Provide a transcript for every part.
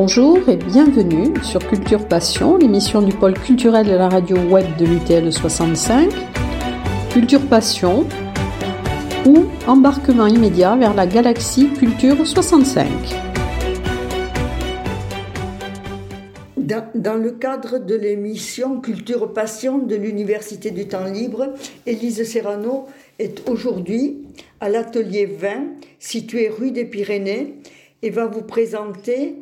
Bonjour et bienvenue sur Culture Passion, l'émission du pôle culturel de la radio web de l'UTL 65. Culture Passion ou embarquement immédiat vers la galaxie Culture 65. Dans, le cadre de l'émission Culture Passion de l'Université du Temps Libre, Élise Serrano est aujourd'hui à l'atelier 20, situé rue des Pyrénées, et va vous présenter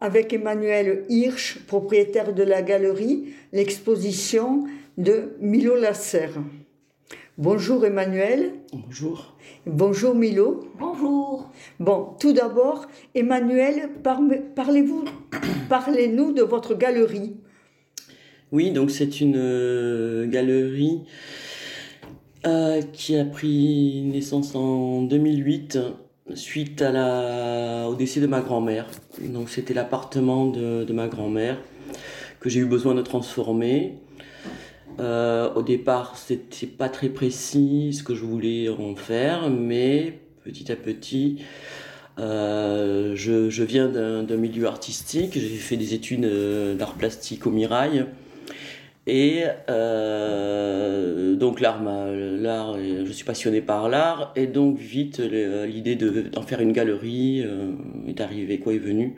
avec Emmanuel Hirsch, propriétaire de la galerie, l'exposition de Milo Lasser. Bonjour Emmanuel. Bonjour. Bonjour Milo. Bonjour. Bon, tout d'abord, Emmanuel, parlez-vous, parlez-nous de votre galerie. Oui, donc c'est une euh, galerie euh, qui a pris naissance en 2008 suite à la, au décès de ma grand-mère. Donc c'était l'appartement de, de, ma grand-mère que j'ai eu besoin de transformer. Euh, au départ, c'était pas très précis ce que je voulais en faire, mais petit à petit, euh, je, je, viens d'un milieu artistique. J'ai fait des études euh, d'art plastique au Mirail. Et euh, donc l'art, l'art, je suis passionné par l'art et donc vite l'idée d'en faire une galerie euh, est arrivée, quoi est venue.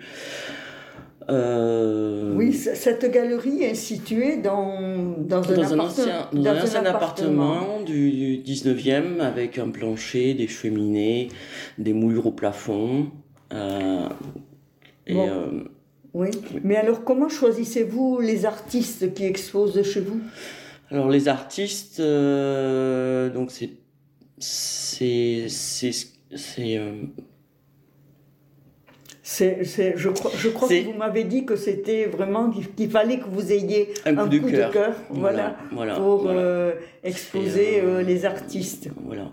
Euh, oui, cette galerie est située dans, dans, un, dans un, ancien, dans un ancien appartement. du 19e avec un plancher, des cheminées, des moulures au plafond. Euh, et, euh, oui. Mais alors, comment choisissez-vous les artistes qui exposent chez vous? Alors, les artistes, euh, donc c'est. C'est. C'est. Euh, c'est, je crois, je crois que vous m'avez dit que c'était vraiment qu'il fallait que vous ayez un, coup, de, cœur, voilà, pour euh, exposer les artistes. Voilà.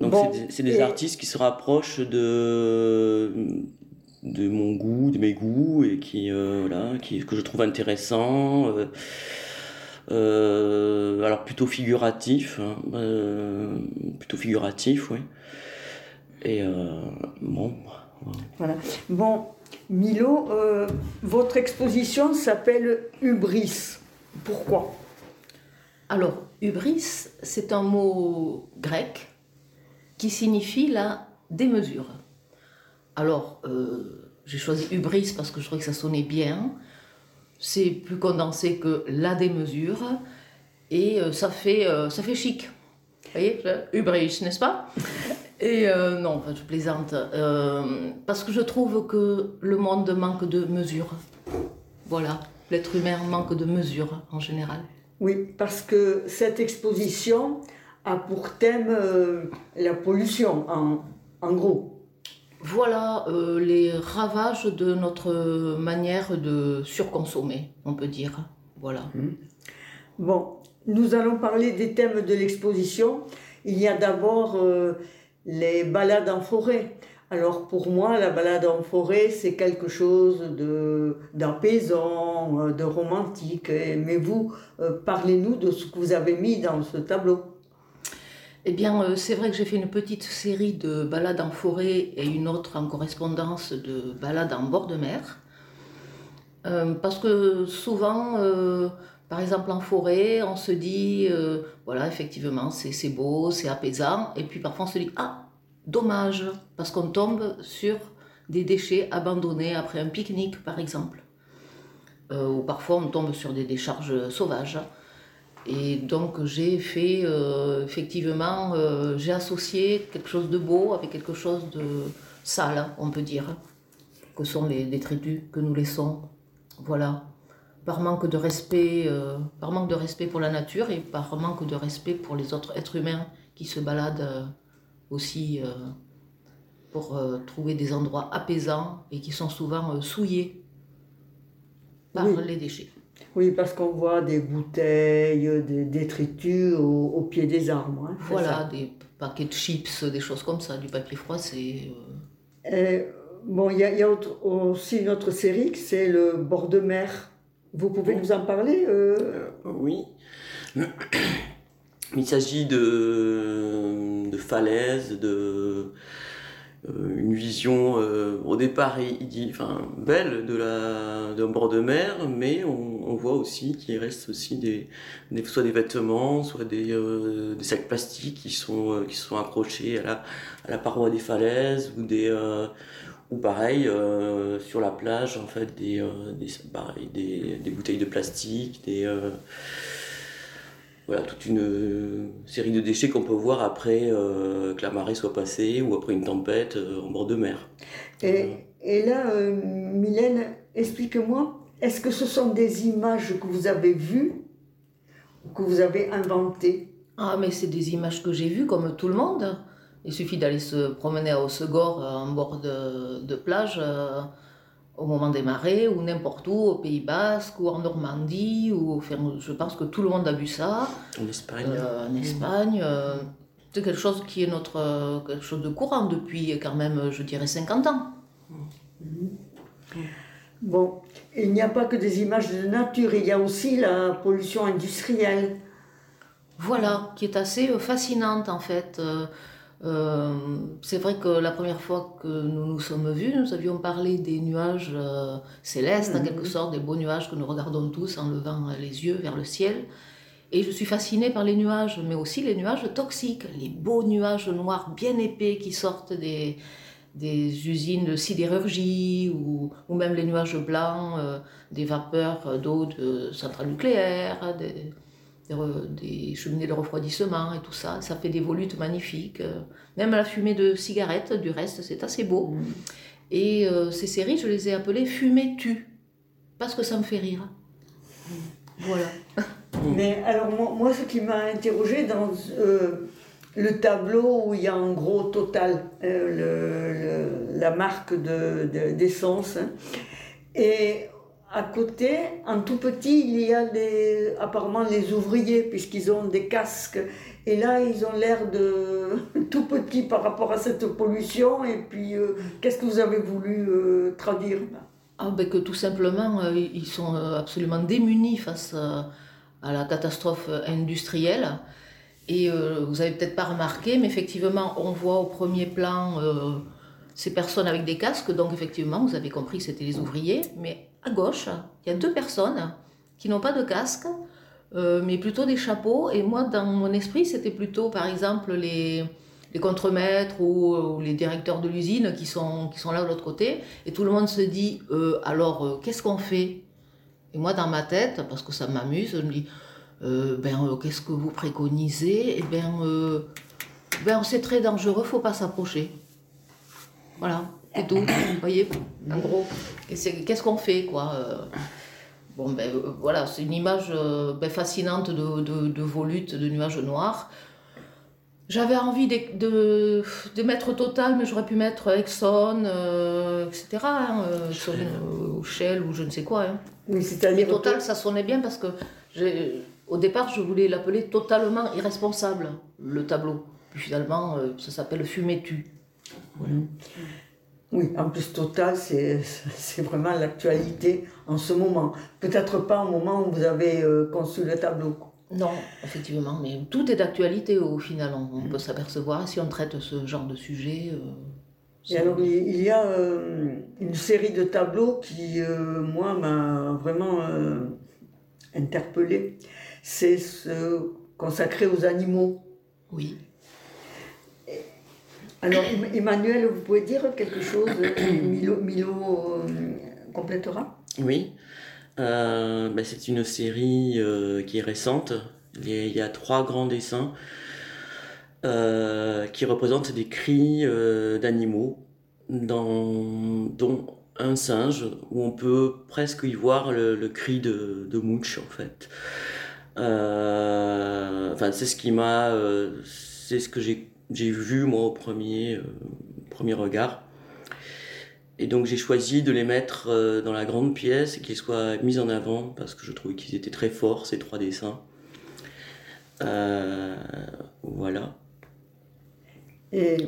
Donc c'est des, des artistes qui se rapprochent de de mon goût, de mes goûts, et qui, euh, voilà, qui, que je trouve intéressant. Euh, euh, alors plutôt figuratif, hein, plutôt figuratif, oui. Et bon. Voilà. Bon, Milo, votre exposition s'appelle Hubris. Pourquoi? Alors, hubris, c'est un mot grec qui signifie la démesure. Alors, euh, j'ai choisi hubris parce que je trouvais que ça sonnait bien. C'est plus condensé que la démesure. Et euh, ça, fait, euh, ça fait chic. Vous voyez, hubris, n'est-ce pas? Et non, je plaisante. parce que je trouve que le monde manque de mesure. Voilà, l'être humain manque de mesure en général. Oui, parce que cette exposition a pour thème la pollution, en, en gros. Voilà euh, les ravages de notre manière de surconsommer, on peut dire. Voilà. Hmm. Bon, nous allons parler des thèmes de l'exposition. Il y a d'abord euh, les balades en forêt. Alors pour moi, la balade en forêt, c'est quelque chose de d'apaisant, euh, de romantique. Mais vous, parlez-nous de ce que vous avez mis dans ce tableau. Eh bien, euh, c'est vrai que j'ai fait une petite série de balades en forêt et une autre en correspondance de balades en bord de mer. Euh, parce que souvent, euh, par exemple en forêt, on se dit, voilà, effectivement, c'est beau, c'est apaisant. Et puis parfois on se dit, ah, dommage, parce qu'on tombe sur des déchets abandonnés après un pique-nique, par exemple. ou parfois on tombe sur des décharges sauvages. Et donc j'ai fait, euh, effectivement, euh, j'ai associé quelque chose de beau avec quelque chose de sale, on peut dire, que sont les détritus que nous laissons. Voilà. Par manque de respect, euh, par manque de respect pour la nature et par manque de respect pour les autres êtres humains qui se baladent aussi pour trouver des endroits apaisants et qui sont souvent souillés par les déchets. Oui, parce qu'on voit des bouteilles, des détritus au, pied des arbres. Hein, voilà, des paquets de chips, des choses comme ça, du papier froissé. Euh... euh bon, il y a, aussi une autre série, c'est le bord de mer. Vous pouvez nous en parler euh? Euh, Oui. Il s'agit de, de falaises, de, une vision au départ enfin, belle de la d'un bord de mer, mais on, voit aussi qu'il reste aussi des, soit des vêtements, soit des, des, sacs plastiques qui sont qui sont accrochés à la, à la paroi des falaises ou des ou pareil, euh, sur la plage, en fait, des, euh, des, des, bouteilles de plastique, des, euh, voilà, toute une série de déchets qu'on peut voir après que la marée soit passée ou après une tempête en bord de mer. Et, et là, Mylène, explique-moi, est-ce que ce sont des images que vous avez vues ou que vous avez inventées? Ah, mais c'est des images que j'ai vues comme tout le monde. Il suffit d'aller se promener à Osegor euh, en bord de, plage euh, au moment des marées ou n'importe où, au Pays Basque ou en Normandie. Ou, je pense que tout le monde a vu ça. En Espagne. Euh, en Espagne. c'est quelque chose qui est notre, quelque chose de courant depuis quand même, je dirais, 50 ans. Bon, il n'y a pas que des images de nature, il y a aussi la pollution industrielle. Voilà, qui est assez fascinante en fait. Euh, c'est vrai que la première fois que nous nous sommes vus, nous avions parlé des nuages euh, célestes, en quelque mhm. sorte, des beaux nuages que nous regardons tous en levant les yeux vers le ciel. Et je suis fascinée par les nuages, mais aussi les nuages toxiques, les beaux nuages noirs bien épais qui sortent des, des usines de sidérurgie ou, ou même les nuages blancs, euh, des vapeurs d'eau de centrales nucléaires, des, des, cheminées de refroidissement et tout ça. Ça fait des volutes magnifiques. Euh, même la fumée de cigarettes, du reste, c'est assez beau. Mm. Et euh, ces séries, je les ai appelées Fumée-tu, parce que ça me fait rire. Voilà. Mais alors, moi, ce qui m'a interrogé dans euh, le tableau où il y a en gros total le, la marque d'essence, de, hein, et à côté, en tout petit, il y a apparemment les ouvriers, puisqu'ils ont des casques. Et là, ils ont l'air de tout petits par rapport à cette pollution. Et puis, euh, qu'est-ce que vous avez voulu euh, traduire? Ah, ben Que tout simplement, euh, ils sont absolument démunis face à, la catastrophe industrielle. Et vous avez peut-être pas remarqué, mais effectivement, on voit au premier plan ces personnes avec des casques. Donc, effectivement, vous avez compris que c'était les ouvriers. Mais à gauche, il y a deux personnes qui n'ont pas de casque, euh, mais plutôt des chapeaux. Et moi, dans mon esprit, c'était plutôt, par exemple, les, les contremaîtres ou, les directeurs de l'usine qui sont, qui sont là de l'autre côté. Et tout le monde se dit, euh, alors, euh, qu'est-ce qu'on fait? Et moi, dans ma tête, parce que ça m'amuse, je me dis, ben, qu'est-ce que vous préconisez? Eh bien, ben, c'est très dangereux, faut pas s'approcher. Voilà et tout, vous voyez, en gros. Qu'est-ce qu'on fait, quoi euh? Bon, ben euh, voilà, c'est une image euh, ben, fascinante de, de, de, volutes, de nuages noirs. J'avais envie de, de, mettre Total, mais j'aurais pu mettre Exxon, etc. Hein, Shell ou je ne sais quoi. Hein. Oui, c'est-à-dire. Total, ça sonnait bien parce que au départ, je voulais l'appeler totalement irresponsable, le tableau. Puis finalement, ça s'appelle Fumé-tu. Voilà. Oui, en plus Total, c'est vraiment l'actualité en ce moment. Peut-être pas au moment où vous avez euh, conçu le tableau. Non, effectivement, mais tout est d'actualité au final, on, peut s'apercevoir si on traite ce genre de sujet. Euh, Et alors, il y a euh, une série de tableaux qui, moi, m'a vraiment interpellé. C'est ce consacré aux animaux. Oui. Alors, Emmanuel, vous pouvez dire quelque chose Milo, Milo euh, complétera? Oui. Euh, ben, c'est une série euh, qui est récente. Il y, a, trois grands dessins qui représentent des cris d'animaux, dont un singe, où on peut presque y voir le, cri de, de Mouche, en fait. enfin, c'est ce qui m'a. c'est ce que j'ai j'ai vu moi au premier, euh, premier regard. Et donc j'ai choisi de les mettre euh, dans la grande pièce et qu'ils soient mis en avant parce que je trouvais qu'ils étaient très forts ces trois dessins. Euh, voilà. Et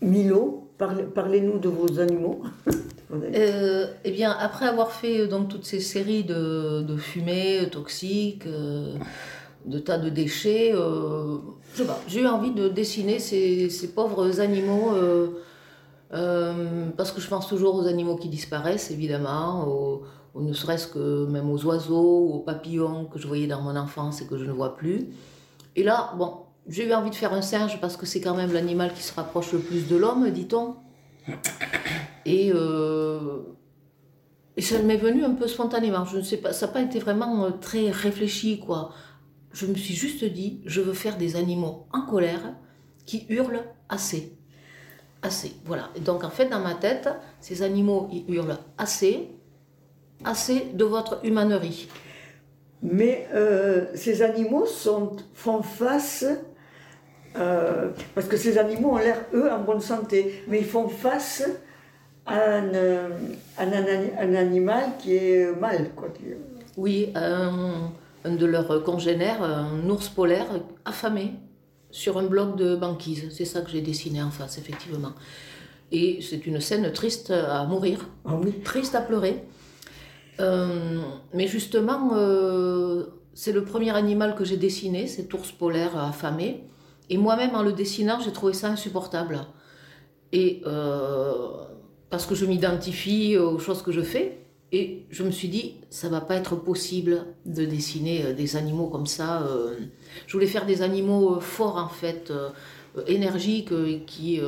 Milo, parlez-nous de vos animaux. eh bien, après avoir fait donc toutes ces séries de, de fumées toxiques, de tas de déchets, j'ai eu envie de dessiner ces, pauvres animaux euh, parce que je pense toujours aux animaux qui disparaissent, évidemment, ou ne serait-ce que même aux oiseaux, aux papillons que je voyais dans mon enfance et que je ne vois plus. Et là, bon, j'ai eu envie de faire un singe parce que c'est quand même l'animal qui se rapproche le plus de l'homme, dit-on. Et, euh, et ça m'est venu un peu spontanément. Je ne sais pas, ça n'a pas été vraiment euh, très réfléchi, quoi. Je me suis juste dit, je veux faire des animaux en colère qui hurlent assez. Assez, voilà. Et donc en fait, dans ma tête, ces animaux, ils hurlent assez, assez de votre humanerie. Mais euh, ces animaux sont, font face euh, parce que ces animaux ont l'air, eux, en bonne santé, mais ils font face à un, euh, un, animal qui est mal. Quoi. Oui, un, de leurs congénères, un ours polaire affamé sur un bloc de banquise. C'est ça que j'ai dessiné en face, effectivement. Et c'est une scène triste à mourir, ah oui. triste à pleurer. Euh, mais justement, c'est le premier animal que j'ai dessiné, cet ours polaire affamé. Et moi-même, en le dessinant, j'ai trouvé ça insupportable. Et euh, parce que je m'identifie aux choses que je fais, et je me suis dit, ça va pas être possible de dessiner euh, des animaux comme ça. Euh. Je voulais faire des animaux forts, en fait, énergiques, qui,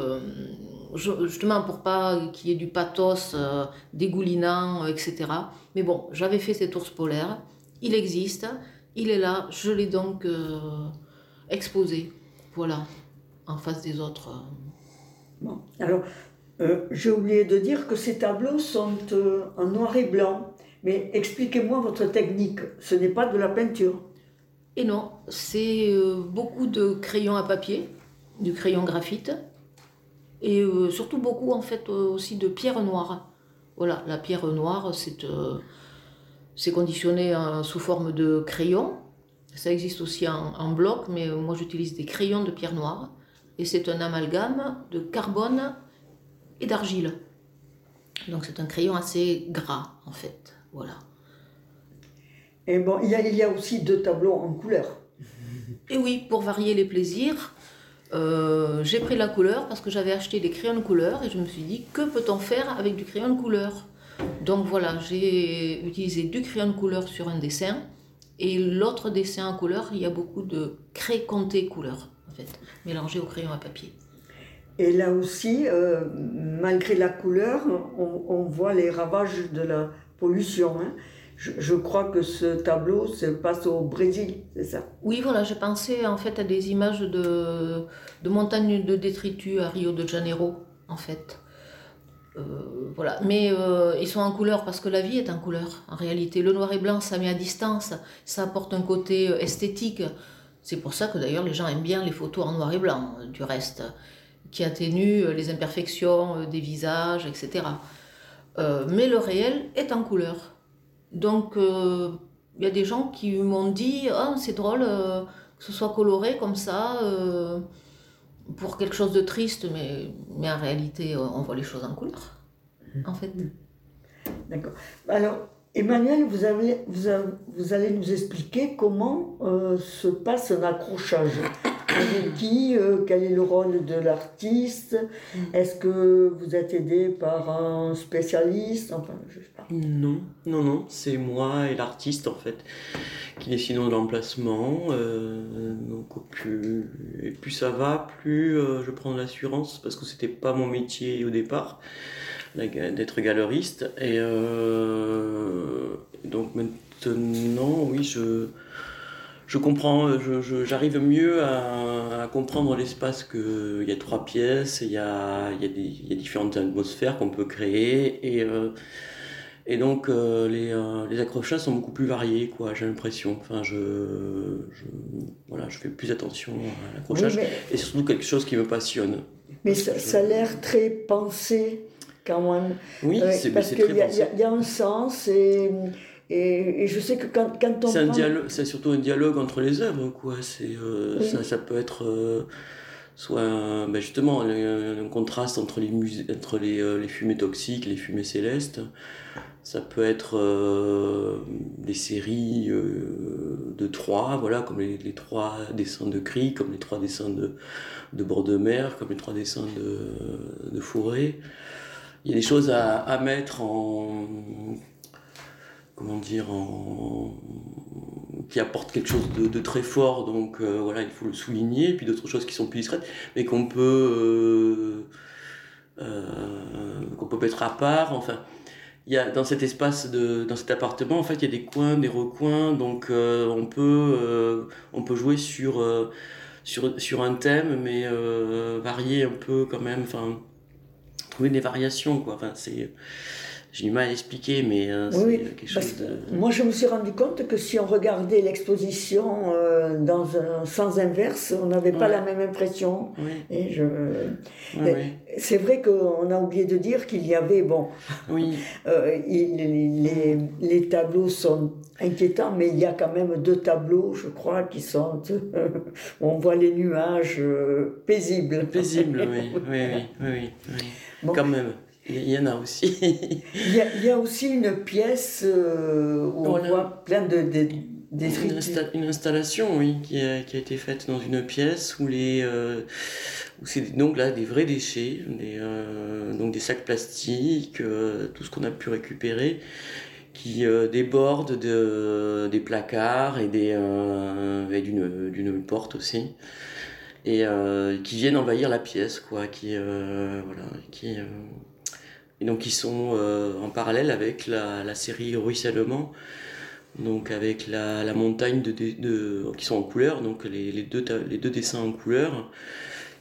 justement pour pas qu'il y ait du pathos dégoulinant, etc. Mais bon, j'avais fait cet ours polaire, il existe, il est là, je l'ai donc exposé. Voilà, en face des autres. Euh. Bon, alors, euh, j'ai oublié de dire que ces tableaux sont euh, en noir et blanc. Mais expliquez-moi votre technique. Ce n'est pas de la peinture. Et non, c'est beaucoup de crayons à papier, du crayon graphite, et surtout beaucoup en fait aussi de pierre noire. Voilà, la pierre noire, c'est conditionné sous forme de crayon ça existe aussi en, bloc, mais moi j'utilise des crayons de pierre noire. Et c'est un amalgame de carbone et d'argile. Donc c'est un crayon assez gras en fait. Voilà. Et bon, il y, a, il y a aussi deux tableaux en couleur. Et oui, pour varier les plaisirs, euh, j'ai pris la couleur parce que j'avais acheté des crayons de couleur et je me suis dit que peut-on faire avec du crayon de couleur? Donc voilà, j'ai utilisé du crayon de couleur sur un dessin et l'autre dessin en couleur, il y a beaucoup de craie compté couleur, en fait, mélangé au crayon à papier. Et là aussi, euh, malgré la couleur, on, voit les ravages de la pollution. Hein. Je, crois que ce tableau se passe au Brésil, c'est ça? Oui, voilà, j'ai pensé en fait à des images de, de montagnes de détritus à Rio de Janeiro, en fait. Euh, voilà. Mais euh, ils sont en couleur parce que la vie est en couleur. En réalité, le noir et blanc, ça met à distance, ça apporte un côté esthétique. C'est pour ça que d'ailleurs les gens aiment bien les photos en noir et blanc, du reste, qui atténuent les imperfections des visages, etc. mais le réel est en couleur. Donc il y a des gens qui m'ont dit oh, c'est drôle que ce soit coloré comme ça pour quelque chose de triste, mais, mais en réalité, on voit les choses en couleur, en fait. D'accord. Alors, Emmanuel, vous, avez, vous, vous allez nous expliquer comment euh, se passe un accrochage. Avec qui euh, Quel est le rôle de l'artiste? Mm. Est-ce que vous êtes aidé par un spécialiste? Enfin, je sais pas. Non, non, non, c'est moi et l'artiste en fait qui décidons de l'emplacement. Euh, donc plus, et plus ça va, plus je prends de l'assurance parce que c'était pas mon métier au départ d'être galeriste. Et euh, donc maintenant, oui, je, je comprends, j'arrive mieux à, comprendre l'espace qu'il y a trois pièces, il y a, il y a, des, il y a différentes atmosphères qu'on peut créer. Et, euh, et donc euh, les, les, accrochages sont beaucoup plus variés, quoi, j'ai l'impression. Enfin, je, je, voilà, je fais plus attention à l'accrochage. Et surtout quelque chose qui me passionne. Mais ça, ça a l'air très pensé quand même. Oui, euh, c'est Parce qu'il y, y, a un sens et, et, et, je sais que quand, quand on. C'est, surtout un dialogue entre les œuvres, quoi. C'est, euh, ça, ça, peut être. Euh, soit ben justement un, contraste entre les, entre les, les, fumées toxiques les fumées célestes. Ça peut être des séries de trois, voilà, comme les, les trois dessins de Cri, comme les trois dessins de, de bord de mer, comme les trois dessins de, de forêt. Il y a des choses à, à mettre en. Comment dire en, qui apportent quelque chose de, très fort, donc euh, voilà, il faut le souligner, puis d'autres choses qui sont plus discrètes, mais qu'on peut. euh, euh, qu'on peut mettre à part, enfin il y a dans cet espace de dans cet appartement en fait il y a des coins des recoins. Donc on peut on peut jouer sur sur sur un thème mais varier un peu quand même. Enfin trouver des variations quoi. Enfin c'est j'ai du mal à expliquer mais euh, c'est Oui, quelque chose de moi je me suis rendu compte que si on regardait l'exposition euh, dans un sens inverse, on n'avait pas la même impression. Et je... ouais, ouais. C'est vrai qu'on a oublié de dire qu'il y avait, bon, oui euh, il- les, les tableaux sont inquiétants, mais il y a quand même deux tableaux, je crois, qui sont, où on voit les nuages euh, paisibles. paisible oui oui oui oui, oui, oui. Bon. quand même il y en a aussi Il y a, il y a aussi une pièce euh, où Voilà. on voit plein de, de, Une, d'écritures. insta- une installation, oui, qui a, qui a été faite dans une pièce où les, euh, où c'est donc là des vrais déchets, des, euh, donc des sacs plastiques, tout ce qu'on a pu récupérer, qui débordent de, des placards et des, et d'une, porte aussi, et qui viennent envahir la pièce, quoi, qui, voilà, qui, et donc qui sont euh, en parallèle avec la, la série Ruissellement donc avec la, la montagne de, de, de- qui sont en couleur, donc les, les, deux, ta- les deux dessins en couleur,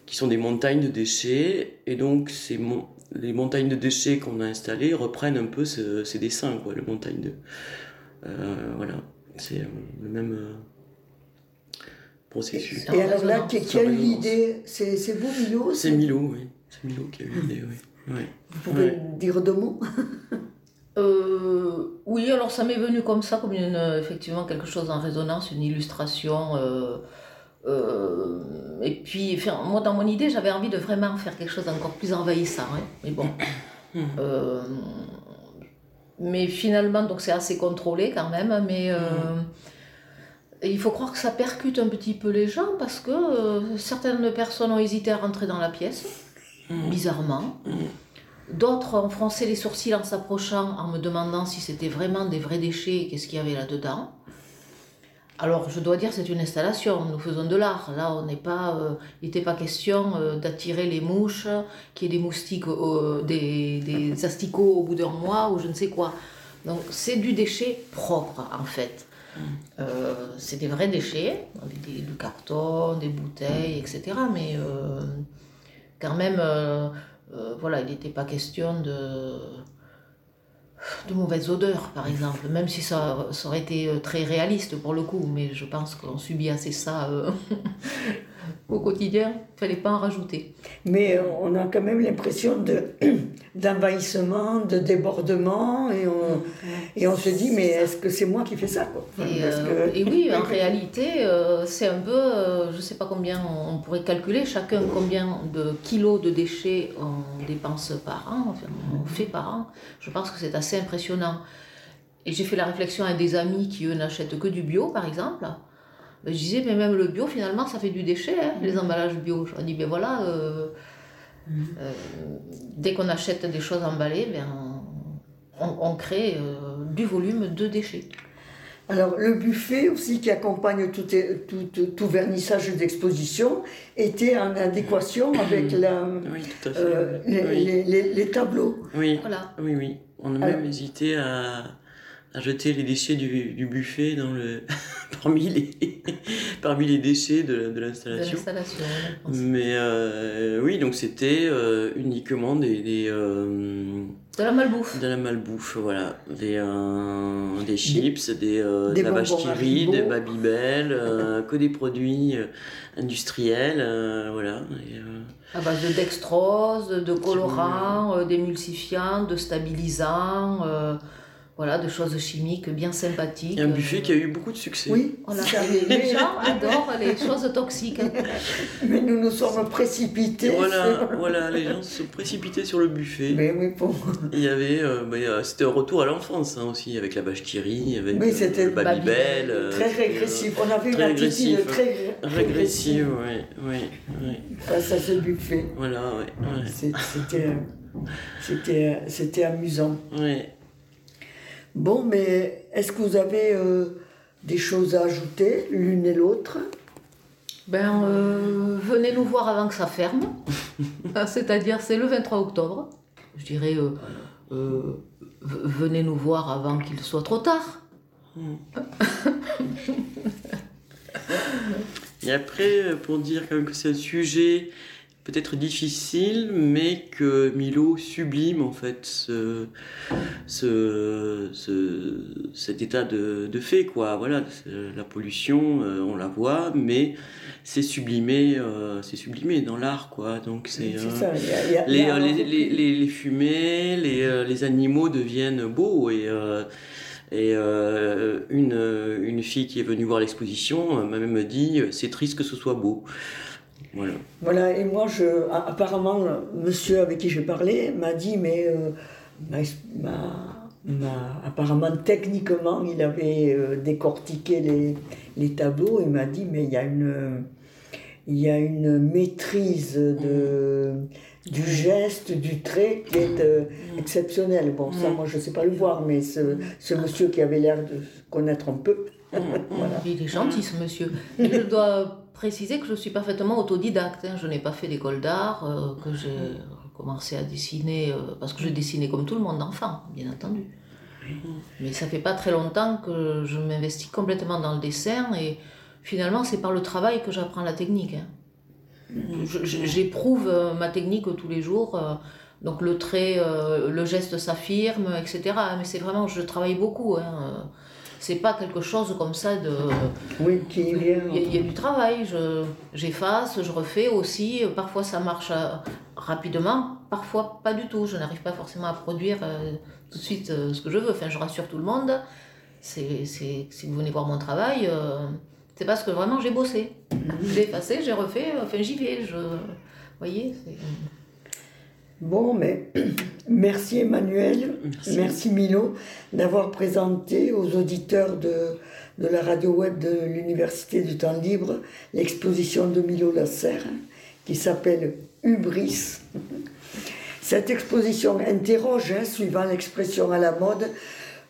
qui sont des montagnes de déchets, et donc ces mon- les montagnes de déchets qu'on a installées reprennent un peu ce- ces dessins, quoi, les montagnes de... euh, voilà, c'est euh, le même euh, processus. Et alors là, qui, qui a eu l'idée C'est c'est vous, Milo C'est Milo, oui. C'est Milo qui a eu l'idée, oui. Ouais. Vous pouvez dire deux mots Euh, oui, alors ça m'est venu comme ça, comme une, effectivement quelque chose en résonance, une illustration. euh, euh, et puis, enfin, moi, dans mon idée, j'avais envie de vraiment faire quelque chose d'encore plus envahissant. hein. Mais bon. Euh, mais finalement, donc c'est assez contrôlé quand même. Mais euh, et il faut croire que ça percute un petit peu les gens parce que euh, certaines personnes ont hésité à rentrer dans la pièce, bizarrement. D'autres ont froncé les sourcils en s'approchant, en me demandant si c'était vraiment des vrais déchets et qu'est-ce qu'il y avait là-dedans. Alors, je dois dire, c'est une installation, nous faisons de l'art. Là, on n'est pas, euh, il n'était pas question euh, d'attirer les mouches, qu'il y ait des moustiques, euh, des, des asticots au bout d'un mois ou je ne sais quoi. Donc, c'est du déchet propre, en fait. Euh, c'est des vrais déchets, avec des- du carton, des bouteilles, etc. Mais quand même, euh, voilà, il n'était pas question de, de mauvaise odeur, par exemple, même si ça, ça aurait été euh, très réaliste pour le coup, mais je pense qu'on subit assez ça euh, au quotidien, il fallait pas en rajouter. Mais euh, on a quand même l'impression de d'envahissement, de débordement, et on, et on se dit, mais est-ce que c'est moi qui fais ça quoi? Enfin, Et, parce euh, que- et oui, en réalité, euh, c'est un peu, euh, je ne sais pas combien on, on pourrait calculer, chacun combien de kilos de déchets on dépense par an, enfin, on fait par an. Je pense que c'est assez impressionnant. Et j'ai fait la réflexion avec des amis qui, eux, n'achètent que du bio, par exemple. Ben, je disais, mais même le bio, finalement, ça fait du déchet, hein, les emballages bio. Je leur dis, ben voilà, euh, euh, dès qu'on achète des choses emballées, ben, on, on- on crée euh, du volume de déchets. Alors, le buffet aussi qui accompagne tout, tout, tout vernissage d'exposition était en adéquation avec la, Oui, tout à fait. euh, les, oui. les- les- les tableaux. oui. Voilà. Oui, oui. On a Alors- même hésité à, à jeter les déchets du, du buffet dans le, parmi, les, parmi les déchets de, de de l'installation. Mais euh, oui, donc c'était euh, uniquement des, des, euh, De la malbouffe. de la malbouffe, voilà. Des, des chips, des, des de la vache bonbons qui rit, Haribo. des Babybel, que des produits industriels, voilà. Et, À base de dextrose, de colorants, d'émulsifiants, de stabilisants. Euh, voilà, de choses chimiques bien sympathiques. Et un buffet qui a eu beaucoup de succès. Oui, Voilà, ça- les, les gens adorent les choses toxiques. mais nous nous sommes précipités. Voilà, sur- voilà, les gens se sont précipités sur le buffet. Mais oui, pour... Il y avait, euh, bah, euh, c'était un retour à l'enfance hein, aussi, avec la vache qui rit, avec Oui, euh, c'était le Babybel. Babybel, euh, très euh, régressif. On avait une très attitude régressif. très Régressive, oui, oui, oui. face à ce buffet. Voilà, ouais, C'est- C'était, c'était, c'était amusant. ouais. Bon, mais est-ce que vous avez euh, des choses à ajouter, l'une et l'autre? Ben, euh, venez nous voir avant que ça ferme. C'est-à-dire, c'est le 23 octobre. Je dirais, euh, euh, venez nous voir avant qu'il soit trop tard. Et après, pour dire quand même que c'est un sujet peut-être difficile, mais que Milo sublime en fait ce, ce, ce- cet état de, de fait, quoi. Voilà, c'est- la pollution, euh, on la voit, mais c'est sublimé, euh, c'est sublimé dans l'art, quoi. Donc c'est. Euh, les, euh, fumées, les, euh, les animaux deviennent beaux et, euh, et euh, une, euh, une fille qui est venue voir l'exposition euh, m'a même dit euh, c'est triste que ce soit beau. Voilà. Voilà, et moi, je, apparemment, le monsieur avec qui j'ai parlé m'a dit, mais euh, m'a- m'a- m'a- apparemment, techniquement, il avait euh, décortiqué les, les tableaux et m'a dit, mais il y a une, il y a une maîtrise de, du geste, du trait qui est euh, exceptionnelle. Bon, ça, moi, je ne sais pas le voir, mais ce, ce monsieur qui avait l'air de connaître un peu, voilà. Il est gentil, ce monsieur. Je dois préciser que je suis parfaitement autodidacte. hein. Je n'ai pas fait d'école d'art, euh, que j'ai commencé à dessiner, euh, parce que je dessinais comme tout le monde enfant, bien entendu. Mais ça fait pas très longtemps que je m'investis complètement dans le dessin et finalement c'est par le travail que j'apprends la technique. hein. J'éprouve euh, ma technique tous les jours. donc le trait, le geste s'affirme, etc. Mais c'est vraiment, je travaille beaucoup. Hein. C'est pas quelque chose comme ça de. Oui, qui Il vient. y, a, il y a du travail, je- j'efface, je refais aussi. Parfois ça marche euh, rapidement, parfois pas du tout. Je n'arrive pas forcément à produire euh, tout de suite euh, ce que je veux. Enfin, je rassure tout le monde. C'est, si vous venez voir mon travail, euh, c'est parce que vraiment j'ai bossé. J'ai effacé, j'ai refait, enfin j'y vais. Je, vous voyez Bon, mais merci Emmanuel, Merci. merci, Milo d'avoir présenté aux auditeurs de, de la radio web de l'Université du Temps Libre l'exposition de Milo Lasserre qui s'appelle Hubris. Cette exposition interroge, hein, suivant l'expression à la mode,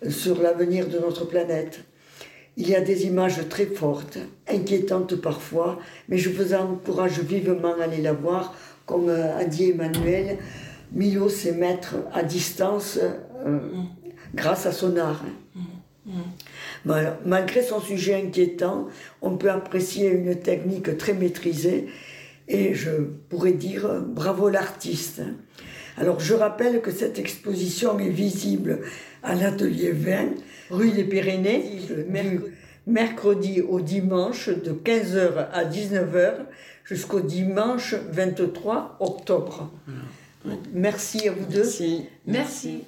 sur l'avenir de notre planète. Il y a des images très fortes, inquiétantes parfois, mais je vous encourage vivement à aller la voir. Comme euh, a dit Emmanuel, Milo sait mettre à distance euh, grâce à son art. Voilà. Malgré son sujet inquiétant, on peut apprécier une technique très maîtrisée et je pourrais dire bravo l'artiste. Alors je rappelle que cette exposition est visible à l'atelier 20, rue des Pyrénées, du mercredi au dimanche de 15h à 19h jusqu'au dimanche 23 octobre. Merci à vous deux. Merci. Merci.